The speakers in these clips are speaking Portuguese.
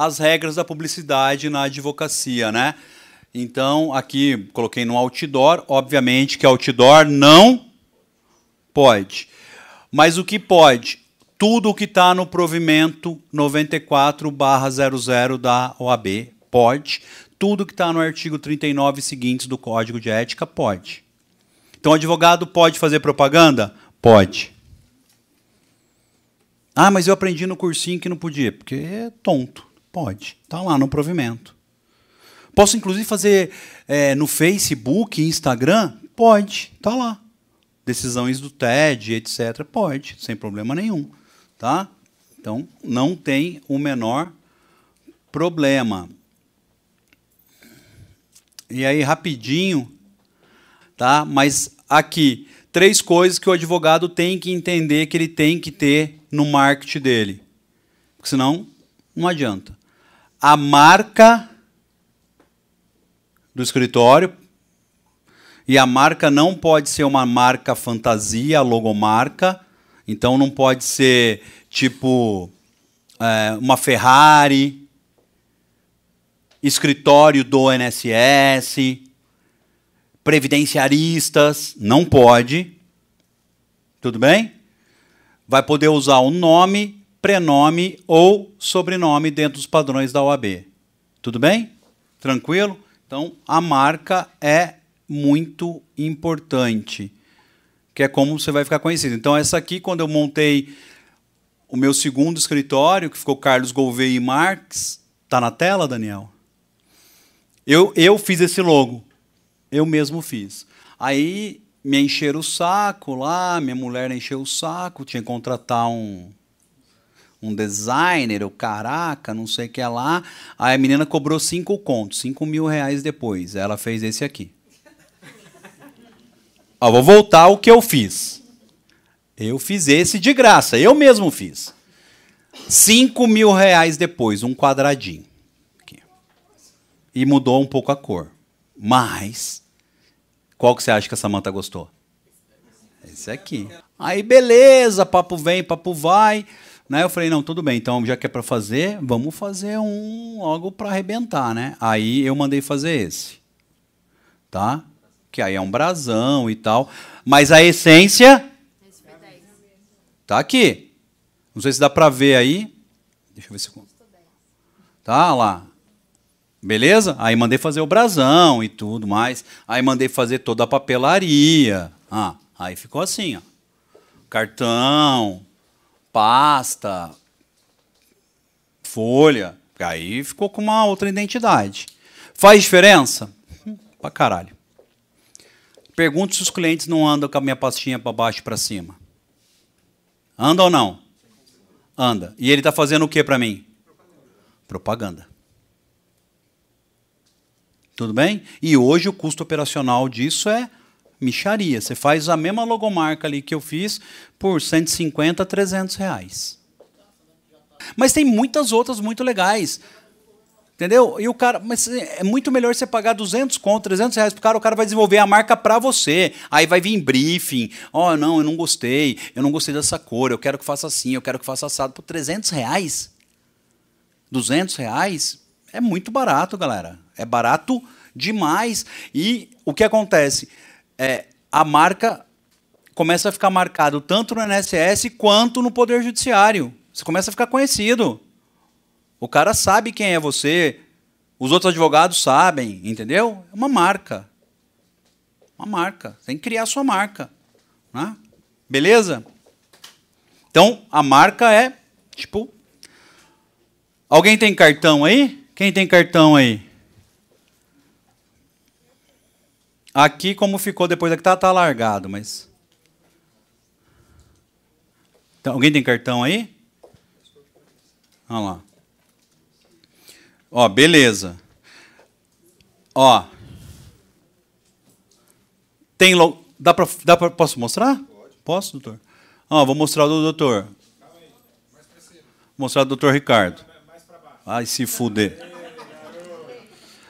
as regras da publicidade na advocacia, né? Então, aqui coloquei no outdoor, obviamente que outdoor não pode. Mas o que pode? Tudo o que está no provimento 94/00 da OAB pode. Tudo que está no artigo 39 seguintes do Código de Ética pode. Então, o advogado pode fazer propaganda? Pode. Ah, mas eu aprendi no cursinho que não podia. Porque é tonto. Pode. Está lá no provimento. Posso, inclusive, fazer é, no Facebook, Instagram? Pode. Está lá. Decisões do TED, etc. Pode, sem problema nenhum. Tá? Então, não tem o menor problema. E aí, rapidinho, tá? Mas aqui, três coisas que o advogado tem que entender que ele tem que ter no marketing dele. Porque senão, não adianta. A marca do escritório, e a marca não pode ser uma marca fantasia, logomarca, então não pode ser tipo é, uma Ferrari, escritório do NSS, previdenciaristas, não pode. Tudo bem? Vai poder usar o nome, prenome ou sobrenome dentro dos padrões da OAB. Tudo bem? Tranquilo? Então, a marca é muito importante, que é como você vai ficar conhecido. Então, essa aqui, quando eu montei o meu segundo escritório, que ficou Carlos Gouveia e Marques, está na tela, Daniel? Eu, eu fiz esse logo. Eu mesmo fiz. Aí me encheram o saco lá, minha mulher encheu o saco, tinha que contratar um, um designer, o caraca, não sei o que lá. Aí a menina cobrou cinco contos, cinco mil reais depois. Ela fez esse aqui. Ó, vou voltar ao que eu fiz. Eu fiz esse de graça, eu mesmo fiz. Cinco mil reais depois, um quadradinho. Aqui. E mudou um pouco a cor. Mas, qual que você acha que a Samanta gostou? Esse aqui. Aí, beleza, papo vem, papo vai. Né? Eu falei, não, tudo bem, então já que é para fazer, vamos fazer um logo para arrebentar, né? Aí eu mandei fazer esse. Tá? Que aí é um brasão e tal. Mas a essência. Tá aqui. Não sei se dá para ver aí. Deixa eu ver se. Tá lá. Beleza? Aí mandei fazer o brasão e tudo mais. Aí mandei fazer toda a papelaria. Ah, aí ficou assim, ó. Cartão, pasta, folha. Aí ficou com uma outra identidade. Faz diferença? Hum, pra caralho. Pergunto se os clientes não andam com a minha pastinha para baixo e para cima. Anda ou não? Anda. E ele está fazendo o que para mim? Propaganda. Tudo bem? E hoje o custo operacional disso é micharia. Você faz a mesma logomarca ali que eu fiz por 150 a 300 reais. Mas tem muitas outras muito legais. Entendeu? E o cara, mas é muito melhor você pagar 200 conto, 300 reais pro cara, o cara vai desenvolver a marca para você. Aí vai vir briefing. Ó, oh, não, eu não gostei, eu não gostei dessa cor, eu quero que faça assim, eu quero que faça assado. Por 300 reais? 200 reais? É muito barato, galera. É barato demais. E o que acontece? É, a marca começa a ficar marcado tanto no NSS quanto no Poder Judiciário. Você começa a ficar conhecido. O cara sabe quem é você, os outros advogados sabem, entendeu? É uma marca. Uma marca. Tem que criar a sua marca. Né? Beleza? Então, a marca é tipo. Alguém tem cartão aí? Quem tem cartão aí? Aqui, como ficou depois aqui, tá, tá largado, mas. Então, alguém tem cartão aí? Olha lá. Ó, beleza. Ó. Tem lo... dá para dá para posso mostrar? Pode. Posso, doutor? Ó, vou mostrar do doutor. Vou mostrar do doutor Ricardo. Ai, se fuder.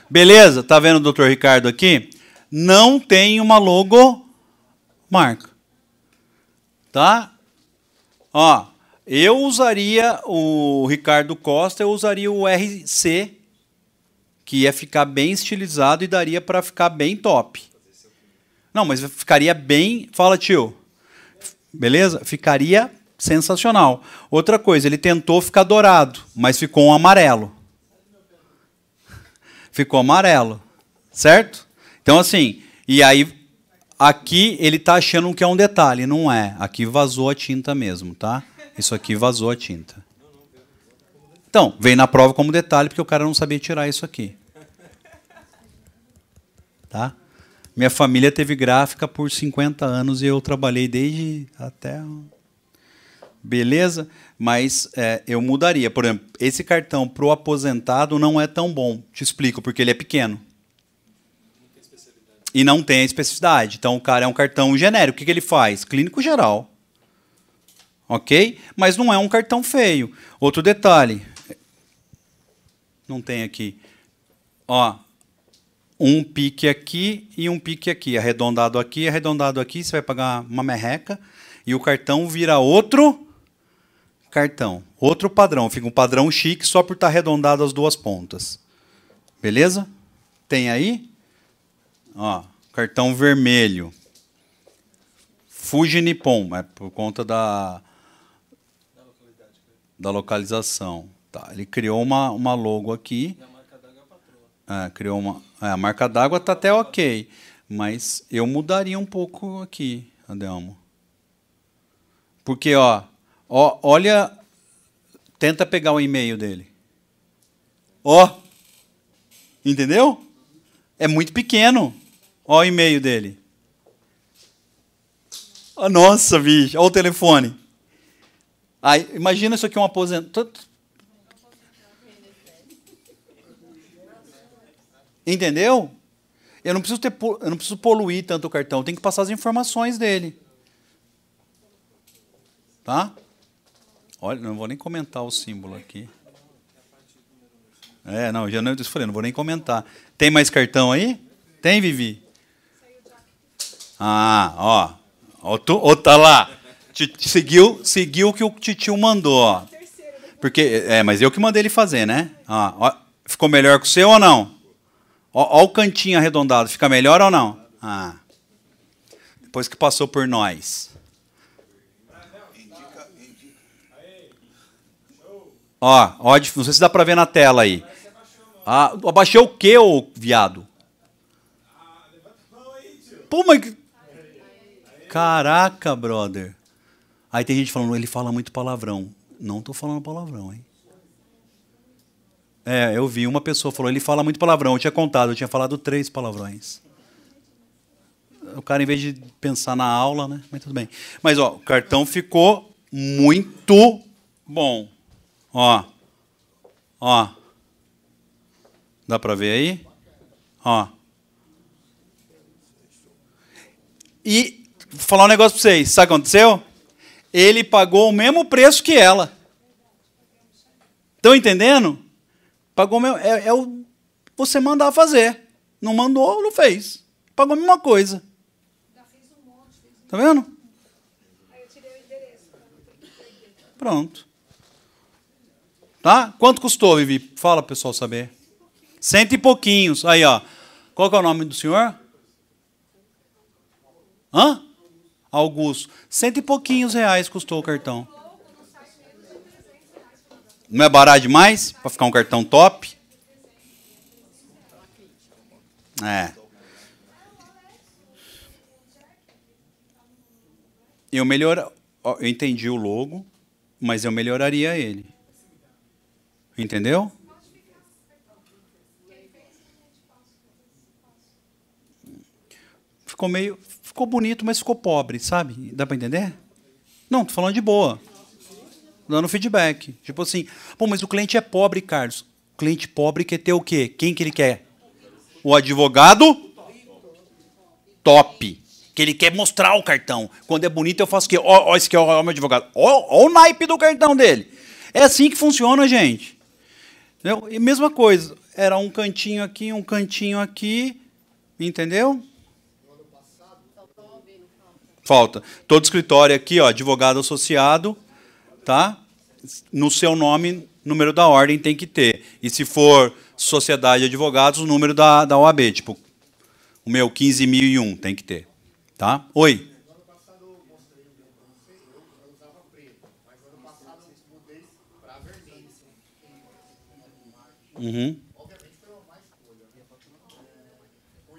Beleza? Tá vendo o doutor Ricardo aqui? Não tem uma logo marca. Tá? Ó, Eu usaria o Ricardo Costa, eu usaria o RC, que ia ficar bem estilizado e daria para ficar bem top. Não, mas ficaria bem. Fala, tio. Beleza? Ficaria sensacional. Outra coisa, ele tentou ficar dourado, mas ficou um amarelo. Ficou amarelo. Certo? Então, assim, e aí, aqui ele está achando que é um detalhe. Não é. Aqui vazou a tinta mesmo, tá? Isso aqui vazou a tinta. Então, veio na prova como detalhe, porque o cara não sabia tirar isso aqui. Tá? Minha família teve gráfica por 50 anos e eu trabalhei desde até. Beleza? Mas é, eu mudaria. Por exemplo, esse cartão para o aposentado não é tão bom. Te explico, porque ele é pequeno. E não tem a especificidade. Então, o cara é um cartão genérico. O que, que ele faz? Clínico geral. Ok? Mas não é um cartão feio. Outro detalhe. Não tem aqui. Ó, um pique aqui e um pique aqui. Arredondado aqui, arredondado aqui. Você vai pagar uma merreca. E o cartão vira outro cartão. Outro padrão. Fica um padrão chique só por estar arredondado as duas pontas. Beleza? Tem aí? Ó, cartão vermelho. Fuji Nippon, é por conta da da localização. Tá, ele criou uma, uma logo aqui. E a marca d'água é É, criou uma. É, a marca d'água está até ok. Mas eu mudaria um pouco aqui, Adelmo. Porque, ó, ó, olha. Tenta pegar o e-mail dele. Ó. Entendeu? É muito pequeno. Ó o e-mail dele. Oh, nossa, bicho. Olha o telefone. Aí, imagina isso aqui um aposentado. Entendeu? Eu não, preciso ter, eu não preciso poluir tanto o cartão, tem que passar as informações dele. Tá? Olha, não vou nem comentar o símbolo aqui. É, não, já não, eu falei, não vou nem comentar. Tem mais cartão aí? Tem, Vivi? Ah, ó. Ó, tu, ó tá lá seguiu, seguiu o que o titio mandou, ó. Porque, é, mas eu que mandei ele fazer, né? Ó, ó, ficou melhor que o seu ou não? Ó, ó, o cantinho arredondado, fica melhor ou não? Ah. Depois que passou por nós. Ó, ó, não sei se dá para ver na tela aí. Ah, abaixei o quê, ô viado? Pô, mas... Caraca, brother. Aí tem gente falando, ele fala muito palavrão. Não estou falando palavrão, hein? É, eu vi uma pessoa falou, ele fala muito palavrão. Eu tinha contado, eu tinha falado três palavrões. O cara, em vez de pensar na aula, né? Mas tudo bem. Mas, ó, o cartão ficou muito bom. Ó. Ó. Dá para ver aí? Ó. E vou falar um negócio para vocês. Sabe o que aconteceu? ele pagou o mesmo preço que ela. Estão entendendo? Pagou o mesmo, é, é o você mandar fazer. Não mandou, não fez. Pagou a mesma coisa. Tá vendo? Pronto. Tá? Quanto custou, Vivi? Fala, pessoal, saber. Cento e pouquinhos. Aí, ó. Qual é o nome do senhor? Hã? Augusto. Cento e pouquinhos reais custou o cartão. Não é barato demais para ficar um cartão top? É. Eu melhor, eu entendi o logo, mas eu melhoraria ele. Entendeu? Ficou meio, ficou bonito, mas ficou pobre, sabe? Dá para entender? Não, tô falando de boa. Dando feedback. Tipo assim, pô, mas o cliente é pobre, Carlos. O cliente pobre quer ter o quê? Quem que ele quer? O advogado top. Que ele quer mostrar o cartão. Quando é bonito, eu faço o quê? Ó, ó esse aqui é o meu advogado. Ó, ó o naipe do cartão dele. É assim que funciona, gente. Entendeu? E mesma coisa. Era um cantinho aqui, um cantinho aqui. Entendeu? Falta. Todo escritório aqui, ó, advogado associado, tá? No seu nome, número da ordem tem que ter. E se for sociedade de advogados, o número da, da OAB, tipo, o meu 15.001 tem que ter, tá? Oi. Uhum. Obviamente foi uma má escolha. O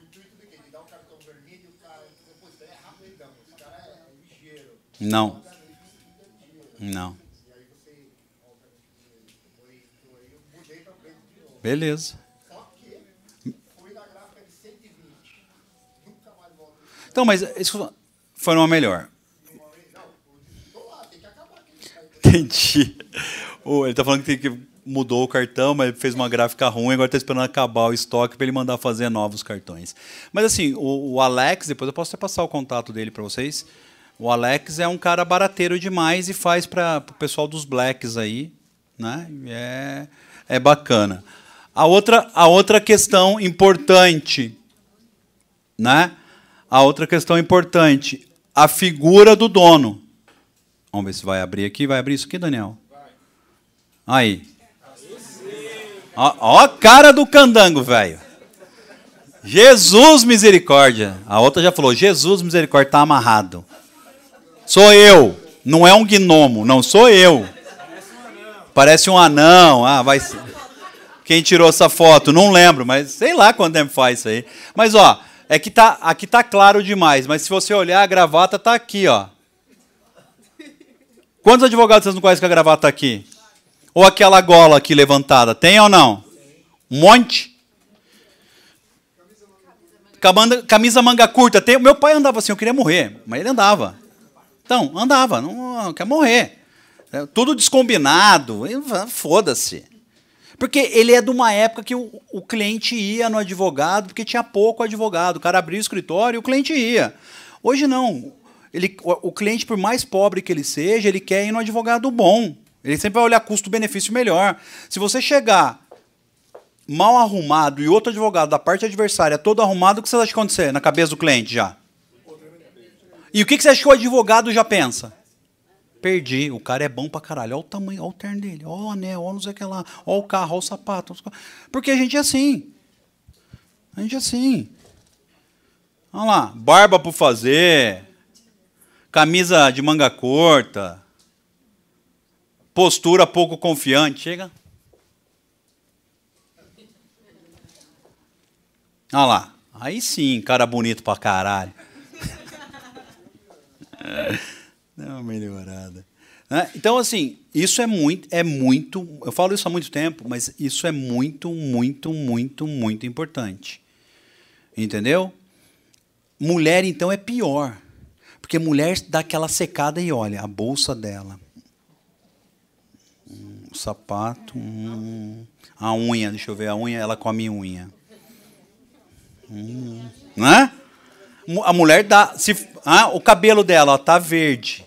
um cartão vermelho e o cara. Pô, isso é rapidão. Esse cara é ligeiro. Não. Não. Beleza. Então, mas isso foi uma melhor. Entendi. Ele está falando que, que mudou o cartão, mas fez uma gráfica ruim, agora está esperando acabar o estoque para ele mandar fazer novos cartões. Mas assim, o, o Alex, depois eu posso até passar o contato dele para vocês. O Alex é um cara barateiro demais e faz para o pessoal dos blacks aí, né? É, é bacana. A outra, a outra questão importante, né? A outra questão importante, a figura do dono. Vamos ver se vai abrir aqui. Vai abrir isso aqui, Daniel? Aí. Ó, ó a cara do candango, velho. Jesus misericórdia. A outra já falou: Jesus misericórdia, está amarrado. Sou eu. Não é um gnomo, não sou eu. Parece um anão. Ah, vai. Quem tirou essa foto? Não lembro, mas sei lá quanto tempo faz isso aí. Mas ó, é que tá, aqui tá claro demais, mas se você olhar a gravata tá aqui, ó. Quantos advogados vocês não conhecem que a gravata tá aqui? Ou aquela gola aqui levantada, tem ou não? Um monte. Camisa manga curta. Tem, meu pai andava assim, eu queria morrer, mas ele andava. Então, andava, não, não quer morrer. É, tudo descombinado, foda-se. Porque ele é de uma época que o, o, cliente ia no advogado porque tinha pouco advogado. O cara abria o escritório e o cliente ia. Hoje não. Ele, o, o cliente, por mais pobre que ele seja, ele quer ir no advogado bom. Ele sempre vai olhar custo-benefício melhor. Se você chegar mal arrumado e outro advogado da parte adversária todo arrumado, o que você acha que acontecer na cabeça do cliente já? E o que você acha que o advogado já pensa? Perdi, o cara é bom pra caralho. Olha o tamanho, olha o terno dele, olha o anel, olha não sei o que lá, olha o carro, olha o sapato. Porque a gente é assim. A gente é assim. Olha lá, barba por fazer, camisa de manga curta, postura pouco confiante. Chega. Olha lá. Aí sim, cara bonito pra caralho. Dá uma melhorada. Né? Então, assim, isso é muito, é muito. Eu falo isso há muito tempo, mas isso é muito, muito, muito, muito importante. Entendeu? Mulher, então, é pior. Porque mulher dá aquela secada e olha, a bolsa dela. O sapato. Hum, a unha, deixa eu ver, a unha, ela come unha. Hum, né? A mulher dá. Se, ah, o cabelo dela está verde.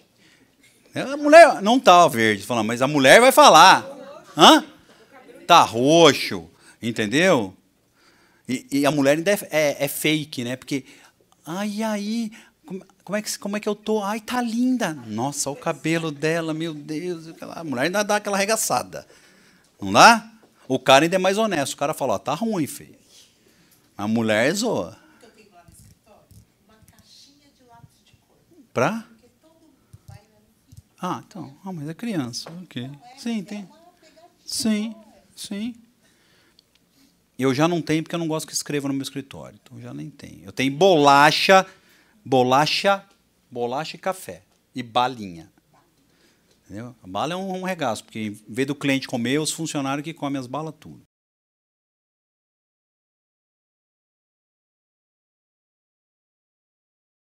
A mulher não está verde, falando, mas a mulher vai falar. Hã? Tá roxo, entendeu? E, e a mulher ainda é, é, é, fake, né? Porque, ai, aí, como, é que, como é que eu tô? Ai, tá linda. Nossa, o cabelo dela, meu Deus. A mulher ainda dá aquela arregaçada. Não dá? O cara ainda é mais honesto. O cara fala, ó, tá ruim, feio. A mulher zoa. Para? Ah, então. Ah, mas é criança. Ok. Sim, tem. Sim, sim. Eu já não tenho porque eu não gosto que escreva no meu escritório. Então já nem tenho. Eu tenho bolacha, bolacha, bolacha e café. E balinha. Entendeu? A bala é um, um regaço, porque em vez do cliente comer, os funcionários que comem as balas tudo.